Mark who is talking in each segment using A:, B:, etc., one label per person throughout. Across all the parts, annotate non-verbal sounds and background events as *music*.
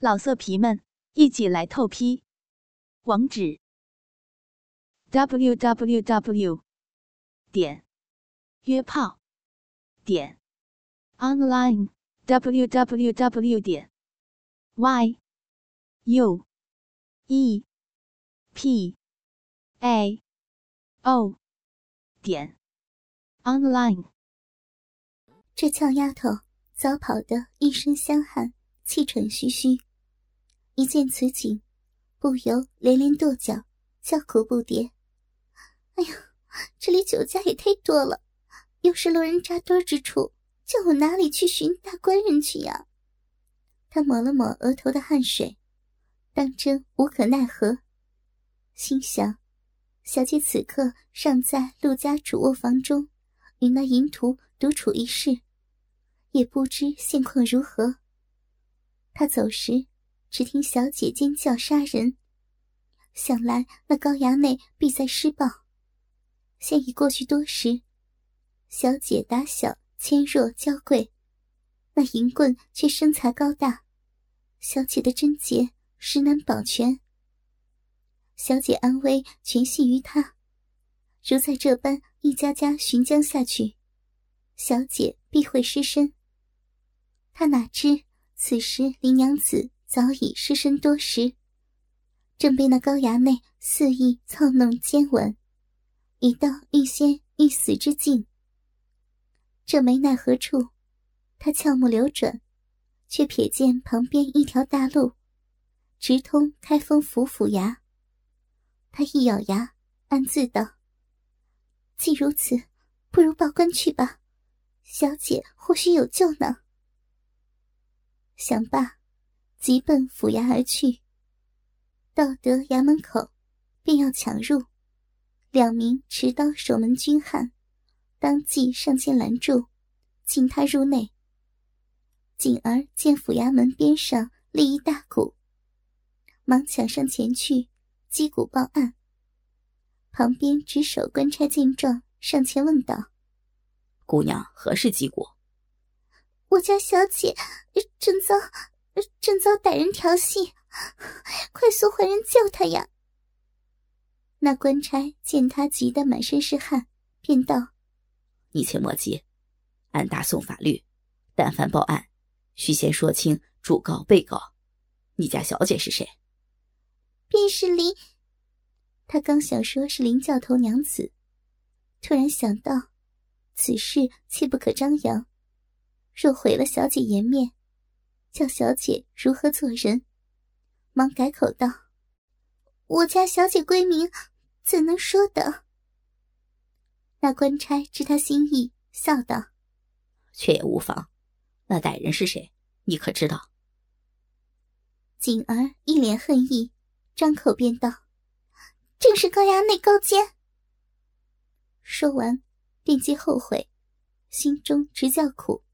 A: 老色皮们，一起来透批！网址：w w w 点约炮点 online w w w 点 y u e p a o 点 online。
B: 这俏丫头早跑得一身香汗，气喘吁吁。一见此景，不由连连跺脚，叫苦不迭。哎呀，这里酒家也太多了，又是路人扎堆之处，叫我哪里去寻大官人去呀？他抹了抹额头的汗水，当真无可奈何，心想：小姐此刻尚在陆家主卧房中，与那淫徒独处一室，也不知现况如何。他走时。只听小姐尖叫杀人，想来那高衙内必在施暴。现已过去多时，小姐打小纤弱娇贵，那银棍却身材高大，小姐的贞洁实难保全。小姐安危全系于他，如再这般一家家寻将下去，小姐必会失身。他哪知此时林娘子。早已失身多时，正被那高衙内肆意操弄奸吻，已到欲仙欲死之境。这没奈何处，他俏目流转，却瞥见旁边一条大路，直通开封府府衙。他一咬牙，暗自道：“既如此，不如报官去吧，小姐或许有救呢。”想罢。急奔府衙而去。到得衙门口，便要抢入，两名持刀守门军汉当即上前拦住，请他入内。锦儿见府衙门边上立一大鼓，忙抢上前去击鼓报案。旁边值守官差见状，上前问道：“
C: 姑娘何事击鼓？”
B: 我家小姐正遭……正遭歹人调戏，快速唤人救他呀！那官差见他急得满身是汗，便道：“
C: 你且莫急，按大宋法律，但凡报案，须先说清主告、被告。你家小姐是谁？”
B: 便是林。他刚想说是林教头娘子，突然想到，此事切不可张扬，若毁了小姐颜面。叫小姐如何做人？忙改口道：“我家小姐闺名，怎能说的？”那官差知他心意，笑道：“
C: 却也无妨。那歹人是谁？你可知道？”
B: 锦儿一脸恨意，张口便道：“正是高衙内高监。”说完，便即后悔，心中直叫苦。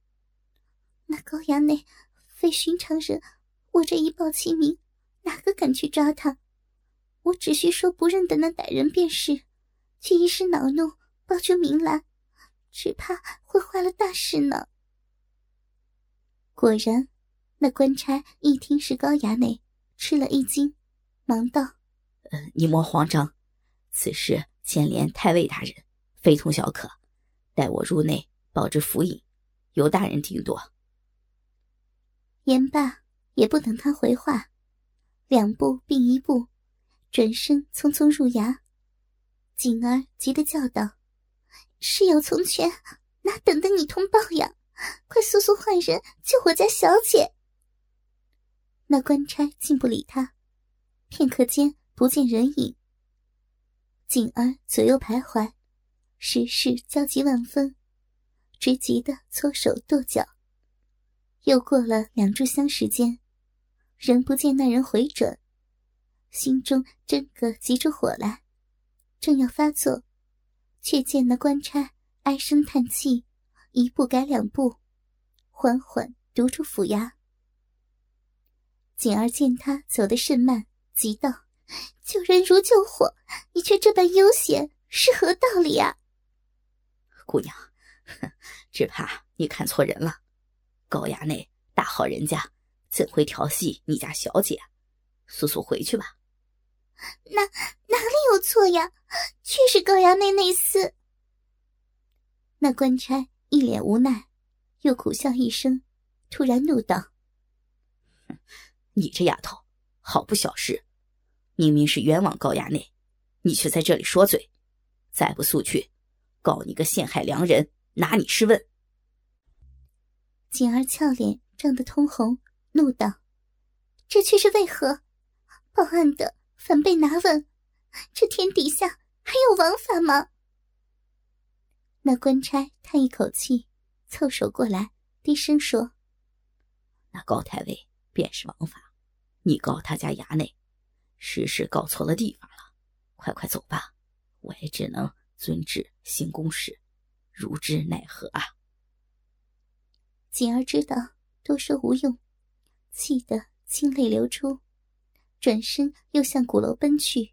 B: 那高衙内。非寻常人，我这一报其名，哪个敢去抓他？我只需说不认得那歹人便是，却一时恼怒报出名来，只怕会坏了大事呢。果然，那官差一听是高衙内，吃了一惊，忙道：“
C: 呃，你莫慌张，此事牵连太尉大人，非同小可。待我入内报知府尹，由大人定夺。”
B: 言罢，也不等他回话，两步并一步，转身匆匆入衙。锦儿急得叫道：“事有从权，哪等得你通报呀？快速速换人救我家小姐！”那官差竟不理他，片刻间不见人影。锦儿左右徘徊，时事焦急万分，只急得搓手跺脚。又过了两炷香时间，仍不见那人回转，心中真个急出火来，正要发作，却见那官差唉声叹气，一步改两步，缓缓踱出府衙。锦儿见他走得甚慢，急道：“救人如救火，你却这般悠闲，是何道理啊？”
C: 姑娘，只怕你看错人了。高衙内大好人家，怎会调戏你家小姐？速速回去吧。
B: 哪哪里有错呀？却是高衙内内厮。那官差一脸无奈，又苦笑一声，突然怒道：“
C: 你这丫头，好不小事！明明是冤枉高衙内，你却在这里说嘴，再不速去，告你个陷害良人，拿你试问！”
B: 锦儿俏脸涨得通红，怒道：“这却是为何？报案的反被拿问，这天底下还有王法吗？”那官差叹一口气，凑手过来，低声说：“
C: 那高太尉便是王法，你告他家衙内，实是告错了地方了。快快走吧，我也只能遵旨行公事，如之奈何啊？”
B: 锦儿知道多说无用，气得清泪流出，转身又向鼓楼奔去。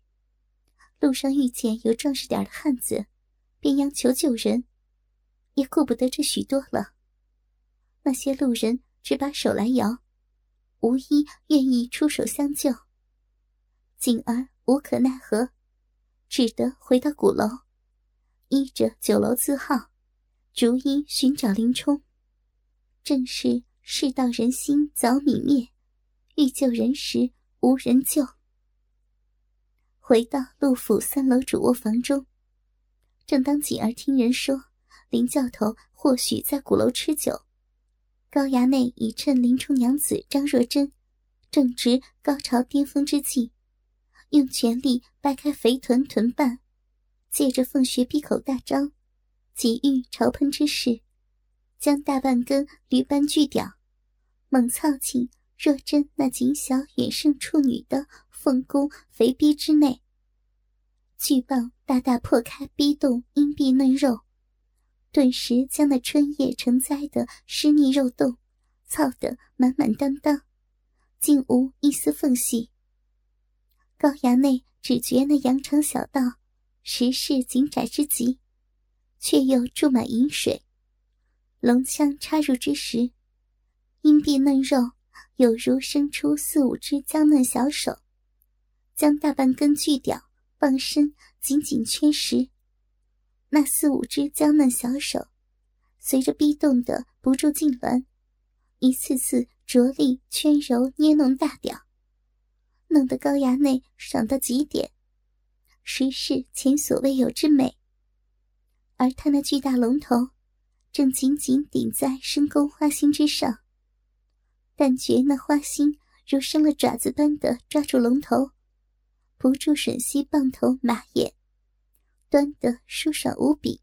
B: 路上遇见有壮实点的汉子，便央求救人，也顾不得这许多了。那些路人只把手来摇，无一愿意出手相救。锦儿无可奈何，只得回到鼓楼，依着酒楼字号，逐一寻找林冲。正是世道人心早泯灭，欲救人时无人救。回到陆府三楼主卧房中，正当锦儿听人说林教头或许在鼓楼吃酒，高衙内已趁林冲娘子张若珍正值高潮巅峰之际，用全力掰开肥臀臀瓣，借着凤穴闭口大张，急欲朝喷之势。将大半根驴般巨屌猛操进若真那紧小远胜处女的凤宫肥逼之内，巨棒大大破开逼洞阴壁嫩肉，顿时将那春夜成灾的湿腻肉洞操得满满当当，竟无一丝缝隙。高衙内只觉那羊肠小道实是紧窄之极，却又注满饮水。龙枪插入之时，阴壁嫩肉有如伸出四五只娇嫩小手，将大半根巨屌棒身紧紧圈实。那四五只娇嫩小手，随着逼动的不住痉挛，一次次着力圈揉捏弄大屌，弄得高衙内爽到极点，实是前所未有之美。而他那巨大龙头。正紧紧顶在深沟花心之上，但觉那花心如生了爪子般的抓住龙头，不住吮吸棒头马眼，端得舒爽无比。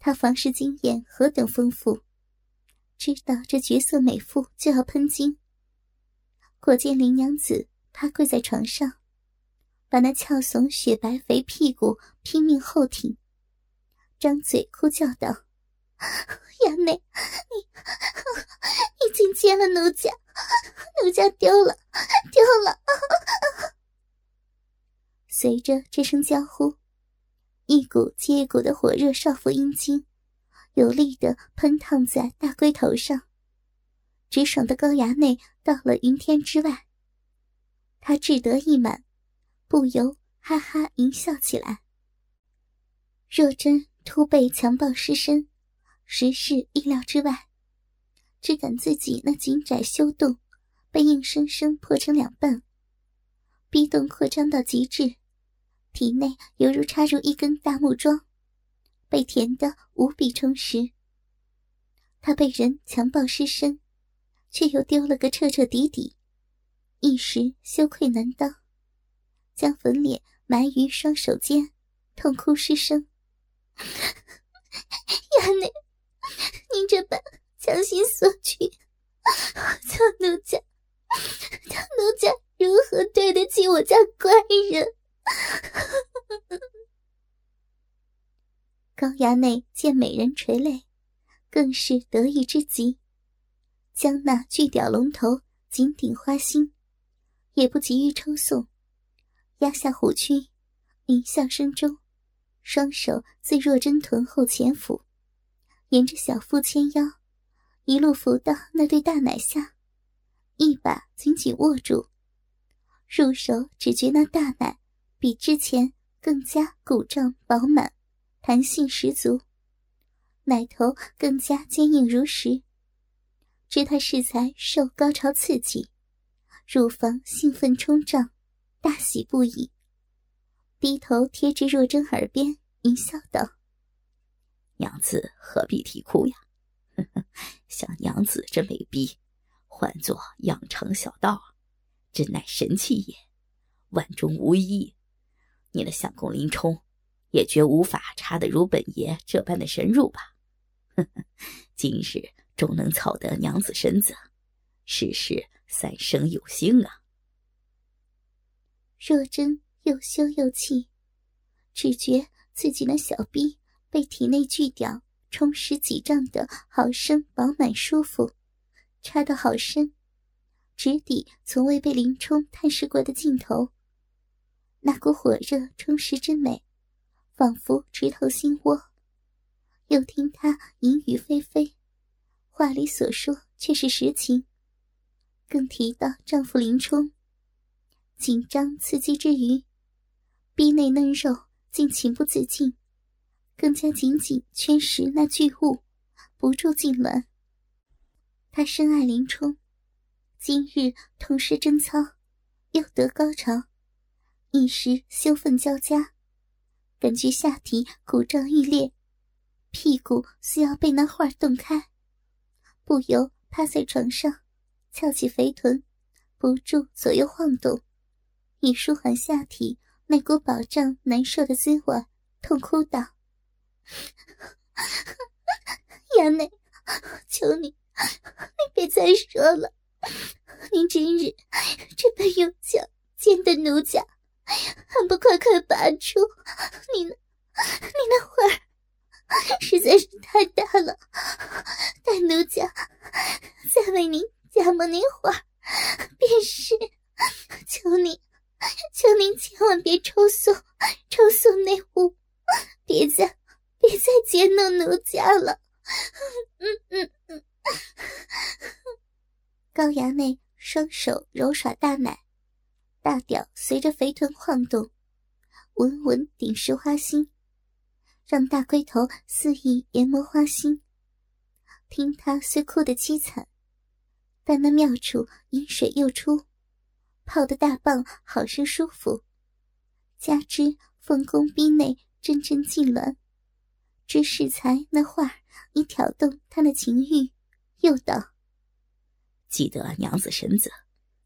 B: 他房事经验何等丰富，知道这绝色美妇就要喷精。果见林娘子趴跪在床上，把那翘耸雪白肥屁股拼命后挺，张嘴哭叫道。*laughs* 衙内，*laughs* 你已经接了奴家，奴家丢了，丢了！随着这声娇呼，一股接一股的火热少妇阴茎有力的喷烫在大龟头上，直爽的高衙内到了云天之外。他志得意满，不由哈哈淫笑起来。若真突被强暴失身。实是意料之外，只感自己那紧窄修洞被硬生生破成两半，逼洞扩张到极致，体内犹如插入一根大木桩，被填得无比充实。他被人强暴失身，却又丢了个彻彻底底，一时羞愧难当，将粉脸埋于双手间，痛哭失声：“ *laughs* 衙内。”您这般强行索取，叫奴家，叫奴家如何对得起我家官人？*laughs* 高衙内见美人垂泪，更是得意之极，将那巨屌龙头紧顶花心，也不急于抽送，压下虎躯，迎笑声中，双手自若真臀后前俯。沿着小腹纤腰，一路扶到那对大奶下，一把紧紧握住，入手只觉那大奶比之前更加鼓胀饱满，弹性十足，奶头更加坚硬如石。知他适才受高潮刺激，乳房兴奋冲胀，大喜不已，低头贴至若真耳边，淫笑道：“
C: 娘子何必啼哭呀？*laughs* 像娘子这美逼，唤作养成小道，真乃神器也，万中无一。你的相公林冲，也绝无法插得如本爷这般的深入吧？*laughs* 今日。”终能操得娘子身子，事事三生有幸啊！
B: 若真又羞又气，只觉自己那小逼被体内巨屌充实几丈的好生饱满舒服，插得好深，直抵从未被林冲探视过的尽头。那股火热充实之美，仿佛直透心窝。又听他淫语霏霏。话里所说却是实情，更提到丈夫林冲，紧张刺激之余，逼内嫩肉竟情不自禁，更加紧紧圈实那巨物，不住痉挛。他深爱林冲，今日同时贞操，又得高潮，一时羞愤交加，感觉下体鼓胀欲裂，屁股似要被那画洞开。不由趴在床上，翘起肥臀，不住左右晃动，以舒缓下体那股饱胀难受的滋味，痛哭道：“ *laughs* 衙内，求你，你别再说了。您今日这般用脚尖的奴家，还不快快拔出？你那，你那会儿……”实在是太大了，待奴家再为您加盟一会儿，便是。求您，求您千万别抽送，抽送内务，别再别再接弄奴家了。嗯嗯嗯。高衙内双手揉耍大奶，大屌随着肥臀晃动，稳稳顶实花心。让大龟头肆意研磨花心，听他虽哭得凄惨，但那妙处饮水又出，泡的大棒好生舒服，加之凤宫逼内阵阵痉挛，这适才那话已挑动他的情欲，又道：“
C: 记得娘子身子，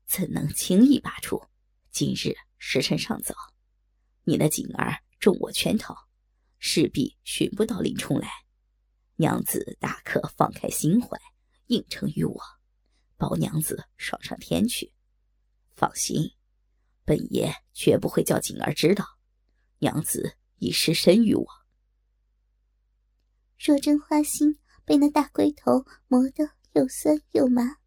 C: 怎能轻易拔出？今日时辰尚早，你的锦儿中我圈套。”势必寻不到林冲来，娘子大可放开心怀，应承于我，保娘子爽上天去。放心，本爷绝不会叫锦儿知道，娘子已失身于我。
B: 若真花心被那大龟头磨得又酸又麻，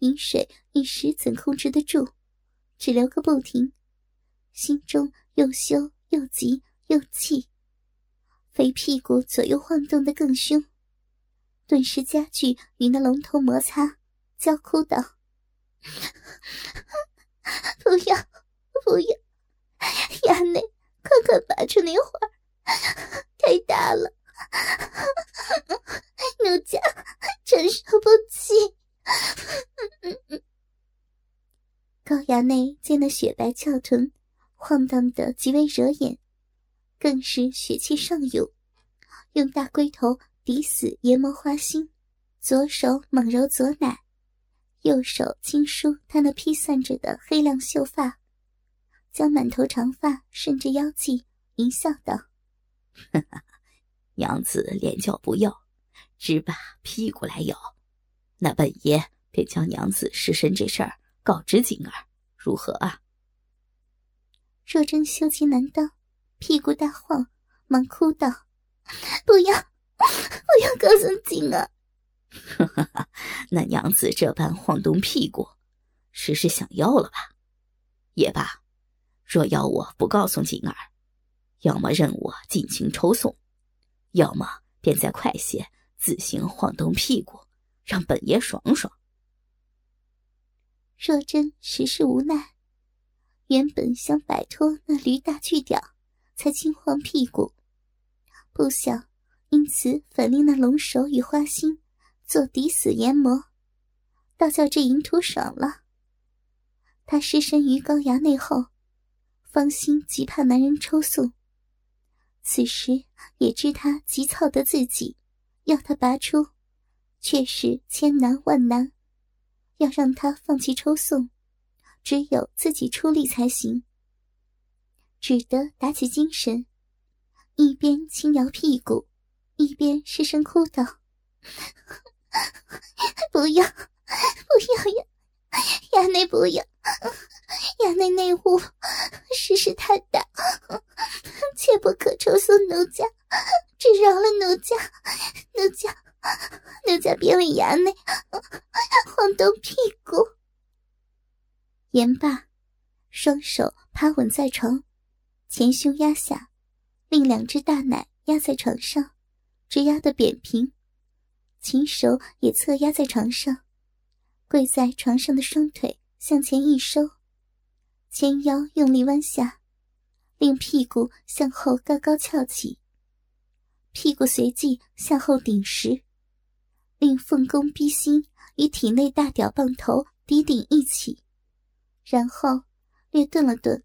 B: 饮水一时怎控制得住？只流个不停，心中又羞又急又气。肥屁股左右晃动的更凶，顿时加剧与那龙头摩擦，娇哭道：“不要，不要，衙内，快快拔出那花太大了，奴家承受不起。”高衙内见那雪白翘臀晃荡的极为惹眼。更是血气上涌，用大龟头抵死研磨花心，左手猛揉左奶，右手轻梳他那披散着的黑亮秀发，将满头长发顺着腰际，淫笑道：“ *laughs*
C: 娘子连叫不要，只把屁股来咬，那本爷便将娘子失身这事儿告知景儿，如何啊？”
B: 若真羞气难当。屁股大晃，忙哭道：“不要，不要告诉景儿！*laughs*
C: 那娘子这般晃动屁股，实是想要了吧？也罢，若要我不告诉景儿，要么任我尽情抽送，要么便再快些自行晃动屁股，让本爷爽爽。”
B: 若真实是无奈，原本想摆脱那驴大巨屌，才轻晃屁股，不想因此反令那龙首与花心做抵死阎魔，倒叫这淫徒爽了。他失身于高衙内后，芳心极怕男人抽送，此时也知他急躁的自己，要他拔出，却是千难万难。要让他放弃抽送，只有自己出力才行。只得打起精神，一边轻摇屁股，一边失声哭道：“ *laughs* 不要，不要呀，衙内不要，衙内内务事事太大，切不可抽送奴家，只饶了奴家，奴家。”奴家别为衙内晃动屁股。言罢，双手趴稳在床，前胸压下，另两只大奶压在床上，直压得扁平。琴手也侧压在床上，跪在床上的双腿向前一收，前腰用力弯下，令屁股向后高高翘起，屁股随即向后顶实。令凤弓逼心与体内大屌棒头抵顶一起，然后略顿了顿，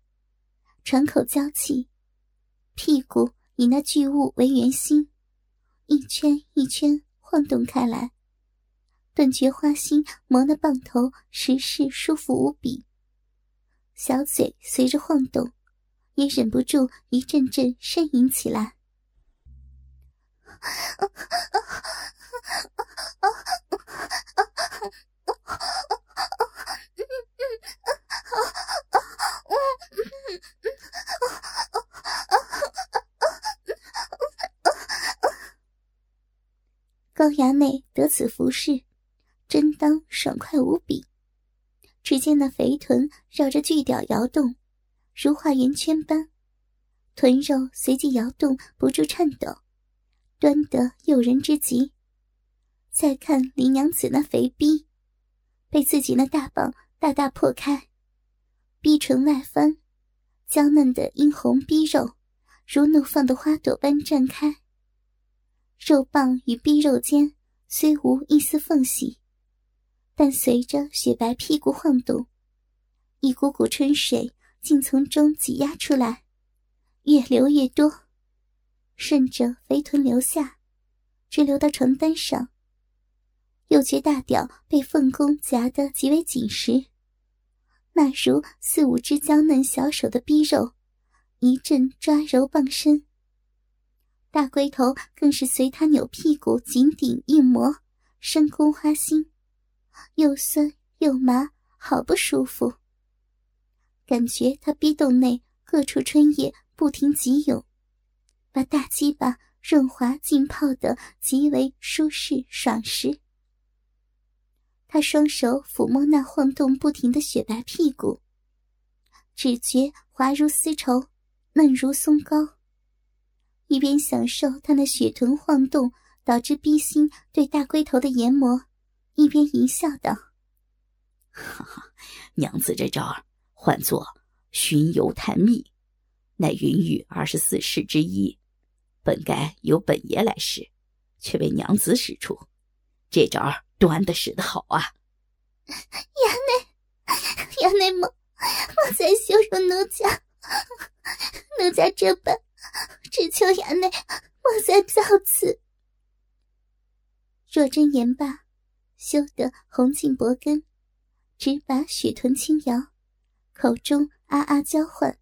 B: 喘口娇气，屁股以那巨物为圆心，一圈一圈晃动开来。顿觉花心磨那棒头实是舒服无比，小嘴随着晃动，也忍不住一阵阵呻吟起来。高衙内得此服侍，真当爽快无比。只见那肥臀绕着巨屌摇动，如画圆圈般，臀肉随即摇动不住颤抖，端得诱人之极。再看林娘子那肥逼，被自己那大棒大大破开，逼唇外翻，娇嫩的殷红逼肉如怒放的花朵般绽开。肉棒与逼肉间虽无一丝缝隙，但随着雪白屁股晃动，一股股春水竟从中挤压出来，越流越多，顺着肥臀流下，直流到床单上。又觉大屌被凤弓夹得极为紧实，那如四五只娇嫩小手的逼肉，一阵抓揉傍身。大龟头更是随他扭屁股紧顶硬磨，深宫花心，又酸又麻，好不舒服。感觉他逼洞内各处春液不停急涌，把大鸡巴润滑浸泡得极为舒适爽实。他双手抚摸那晃动不停的雪白屁股，只觉滑如丝绸，嫩如松糕。一边享受他那雪臀晃动导致逼心对大龟头的研磨，一边淫笑道：“
C: 哈哈，娘子这招唤作熏油探秘，乃云雨二十四式之一，本该由本爷来使，却被娘子使出。这招端的使得好啊！*laughs*
B: 衙内，衙内莫莫再羞辱奴家，奴家这般，只求衙内莫再造次。若真言罢，羞得红尽脖根，只把雪臀轻摇，口中啊啊娇唤：“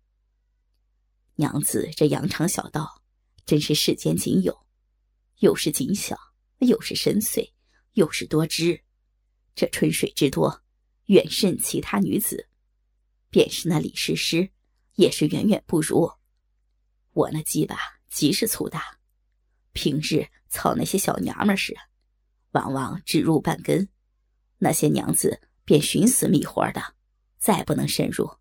C: 娘子这羊肠小道，真是世间仅有，又是紧小，又是深邃。”又是多汁，这春水之多，远胜其他女子。便是那李师师，也是远远不如。我那鸡巴极是粗大，平日操那些小娘们时，往往只入半根，那些娘子便寻死觅活的，再不能深入。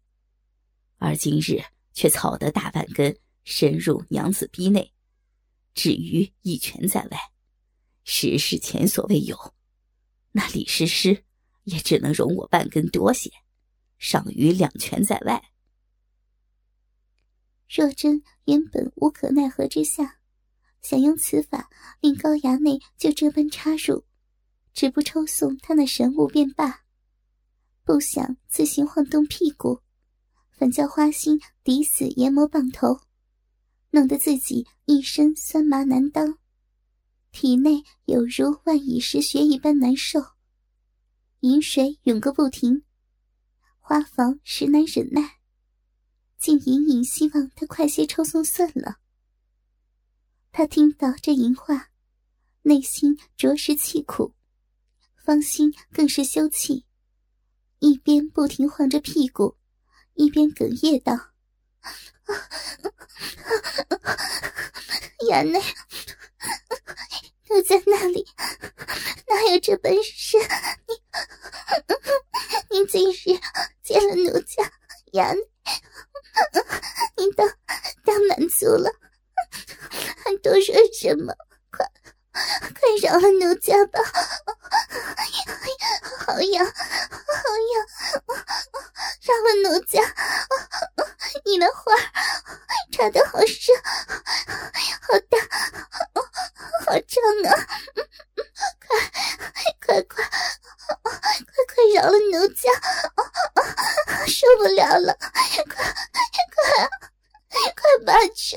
C: 而今日却操得大半根深入娘子逼内，至于一拳在外。实是前所未有，那李师师也只能容我半根多些，尚余两拳在外。
B: 若真原本无可奈何之下，想用此法令高衙内就这般插入，只不抽送他那神物便罢，不想自行晃动屁股，反叫花心抵死研磨棒头，弄得自己一身酸麻难当，体内有如万蚁食血一般难受，饮水涌个不停，花房实难忍耐。竟隐隐希望他快些抽送算了。他听到这淫话，内心着实气苦，芳心更是羞气，一边不停晃着屁股，一边哽咽道：“衙内，奴在那里？哪有这本事？你，你今日见了奴家衙内。”你都都满足了，还多说什么？快快饶了奴家吧！好痒，好痒！饶了奴家！你的花插的好深，好大，好长啊！快快快快快饶了奴家！受不了了！快！快拔出！